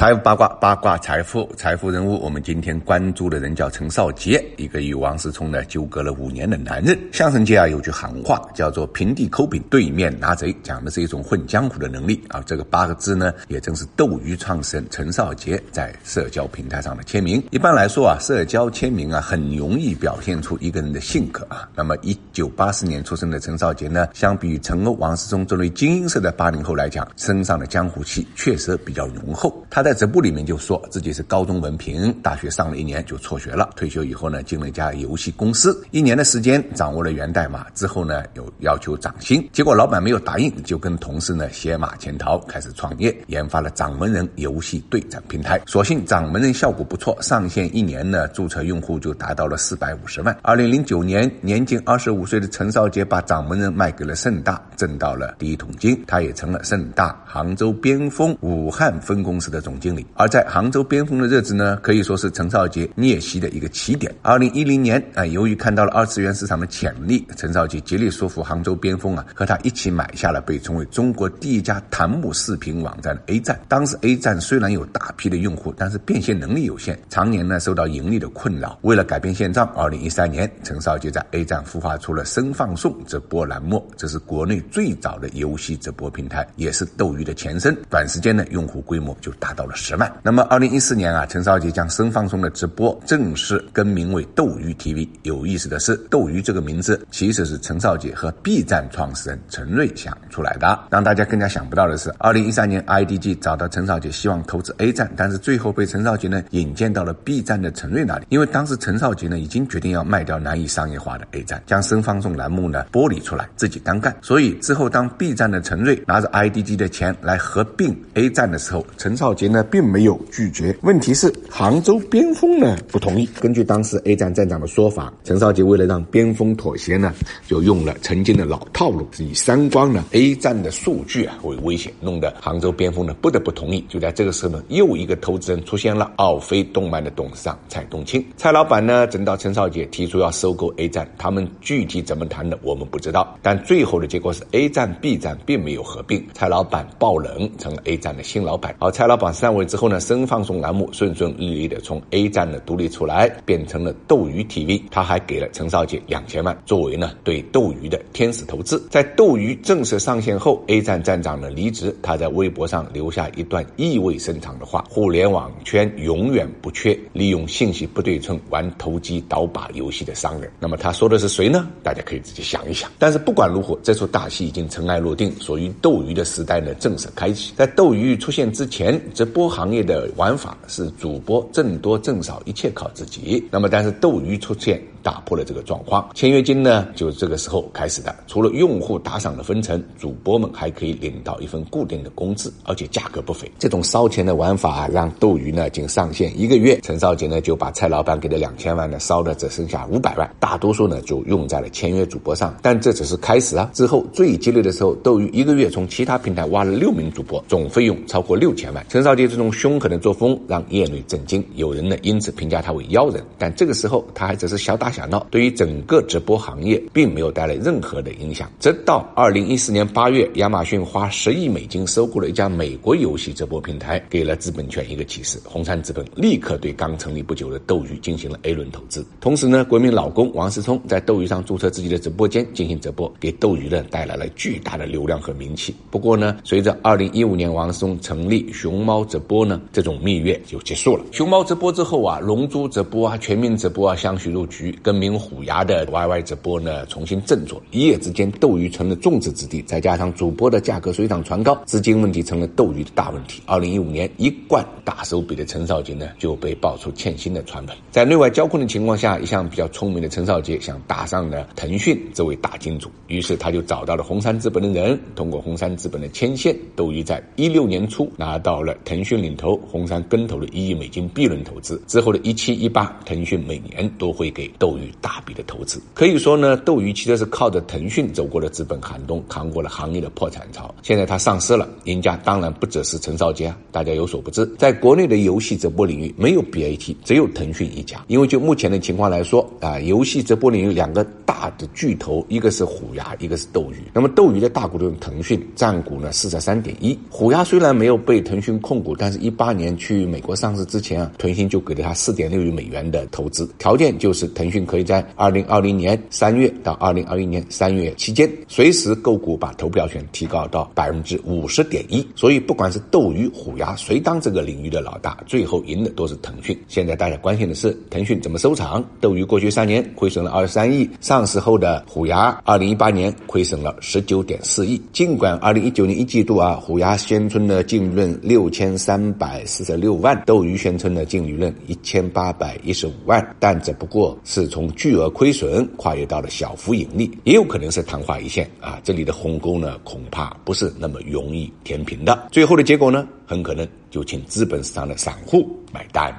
财富八卦，八卦财富，财富人物。我们今天关注的人叫陈少杰，一个与王思聪呢纠葛了五年的男人。相声界啊有句行话叫做“平地抠饼，对面拿贼”，讲的是一种混江湖的能力啊。这个八个字呢，也正是斗鱼创始人陈少杰在社交平台上的签名。一般来说啊，社交签名啊，很容易表现出一个人的性格啊。那么，一九八四年出生的陈少杰呢，相比于陈欧、王思聪这类精英式的八零后来讲，身上的江湖气确实比较浓厚。他在在直播里面就说自己是高中文凭，大学上了一年就辍学了。退休以后呢，进了一家游戏公司，一年的时间掌握了源代码之后呢，又要求涨薪，结果老板没有答应，就跟同事呢携马潜逃，开始创业，研发了掌门人游戏对战平台。所幸掌门人效果不错，上线一年呢，注册用户就达到了四百五十万。二零零九年，年仅二十五岁的陈少杰把掌门人卖给了盛大，挣到了第一桶金，他也成了盛大杭州边锋武汉分公司的总。总经理，而在杭州边锋的日子呢，可以说是陈少杰逆袭的一个起点。二零一零年啊，由于看到了二次元市场的潜力，陈少杰极力说服杭州边锋啊，和他一起买下了被称为中国第一家弹幕视频网站的 A 站。当时 A 站虽然有大批的用户，但是变现能力有限，常年呢受到盈利的困扰。为了改变现状，二零一三年，陈少杰在 A 站孵化出了生放送直播栏目，这是国内最早的游戏直播平台，也是斗鱼的前身。短时间呢，用户规模就达到到了。十万。那么，二零一四年啊，陈少杰将生放送的直播正式更名为斗鱼 TV。有意思的是，斗鱼这个名字其实是陈少杰和 B 站创始人陈瑞想出来的。让大家更加想不到的是，二零一三年 IDG 找到陈少杰，希望投资 A 站，但是最后被陈少杰呢引荐到了 B 站的陈瑞那里。因为当时陈少杰呢已经决定要卖掉难以商业化的 A 站，将生放送栏目呢剥离出来，自己单干。所以之后当 B 站的陈瑞拿着 IDG 的钱来合并 A 站的时候，陈少杰呢。并没有拒绝，问题是杭州边锋呢不同意。根据当时 A 站站长的说法，陈少杰为了让边锋妥协呢，就用了曾经的老套路，是以三光呢 A 站的数据啊为威胁，弄得杭州边锋呢不得不同意。就在这个时候呢，又一个投资人出现了，奥飞动漫的董事长蔡东青。蔡老板呢，等到陈少杰提出要收购 A 站，他们具体怎么谈的我们不知道，但最后的结果是 A 站 B 站并没有合并，蔡老板爆冷成了 A 站的新老板。而蔡老板上。位之后呢，生放送栏目顺顺利利的从 A 站的独立出来，变成了斗鱼 TV。他还给了陈少杰两千万，作为呢对斗鱼的天使投资。在斗鱼正式上线后，A 站站长呢离职，他在微博上留下一段意味深长的话：互联网圈永远不缺利用信息不对称玩投机倒把游戏的商人。那么他说的是谁呢？大家可以自己想一想。但是不管如何，这出大戏已经尘埃落定，属于斗鱼的时代呢正式开启。在斗鱼出现之前，直播。行业的玩法是主播挣多挣少，一切靠自己。那么，但是斗鱼出现。打破了这个状况，签约金呢就是这个时候开始的。除了用户打赏的分成，主播们还可以领到一份固定的工资，而且价格不菲。这种烧钱的玩法让斗鱼呢仅上线一个月，陈少杰呢就把蔡老板给的两千万呢烧的只剩下五百万，大多数呢就用在了签约主播上。但这只是开始啊，之后最激烈的时候，斗鱼一个月从其他平台挖了六名主播，总费用超过六千万。陈少杰这种凶狠的作风让业内震惊，有人呢因此评价他为妖人。但这个时候他还只是小打。想到对于整个直播行业并没有带来任何的影响，直到二零一四年八月，亚马逊花十亿美金收购了一家美国游戏直播平台，给了资本圈一个启示。红杉资本立刻对刚成立不久的斗鱼进行了 A 轮投资。同时呢，国民老公王思聪在斗鱼上注册自己的直播间进行直播，给斗鱼呢带来了巨大的流量和名气。不过呢，随着二零一五年王思聪成立熊猫直播呢，这种蜜月就结束了。熊猫直播之后啊，龙珠直播啊，全民直播啊，相续入局。更名虎牙的 YY 直播呢重新振作，一夜之间斗鱼成了众矢之的，再加上主播的价格水涨船高，资金问题成了斗鱼的大问题。二零一五年，一贯大手笔的陈少杰呢就被爆出欠薪的传闻，在内外交困的情况下，一向比较聪明的陈少杰想打上了腾讯这位大金主，于是他就找到了红杉资本的人，通过红杉资本的牵线，斗鱼在一六年初拿到了腾讯领投、红杉跟投的一亿美金 B 轮投资，之后的一七一八，腾讯每年都会给斗。斗鱼大笔的投资。可以说呢，斗鱼其实是靠着腾讯走过了资本寒冬，扛过了行业的破产潮。现在它上市了，赢家当然不只是陈少杰啊，大家有所不知，在国内的游戏直播领域没有 BAT，只有腾讯一家。因为就目前的情况来说啊，游戏直播领域两个大的巨头，一个是虎牙，一个是斗鱼。那么斗鱼的大股东腾讯占股呢四十三点一，虎牙虽然没有被腾讯控股，但是一八年去美国上市之前啊，腾讯就给了他四点六亿美元的投资，条件就是腾讯可以在二零二零年三月到二零二一年三月期间，随时购股把投票权提高到百分之五十点一。所以不管是斗鱼、虎牙，谁当这个领域的老大，最后赢的都是腾讯。现在大家关心的是腾讯怎么收场？斗鱼过去三年亏损了二十三亿，上市后的虎牙二零一八年亏损了十九点四亿。尽管二零一九年一季度啊，虎牙宣称的净利润六千三百四十六万，斗鱼宣称的净利润一千八百一十五万，但只不过是从巨额亏损跨越到了小幅盈利，也有可能是昙花一现啊！这里的鸿沟呢，恐怕不是那么容易填平的。最后的结果呢，很可能就请资本市场的散户买单。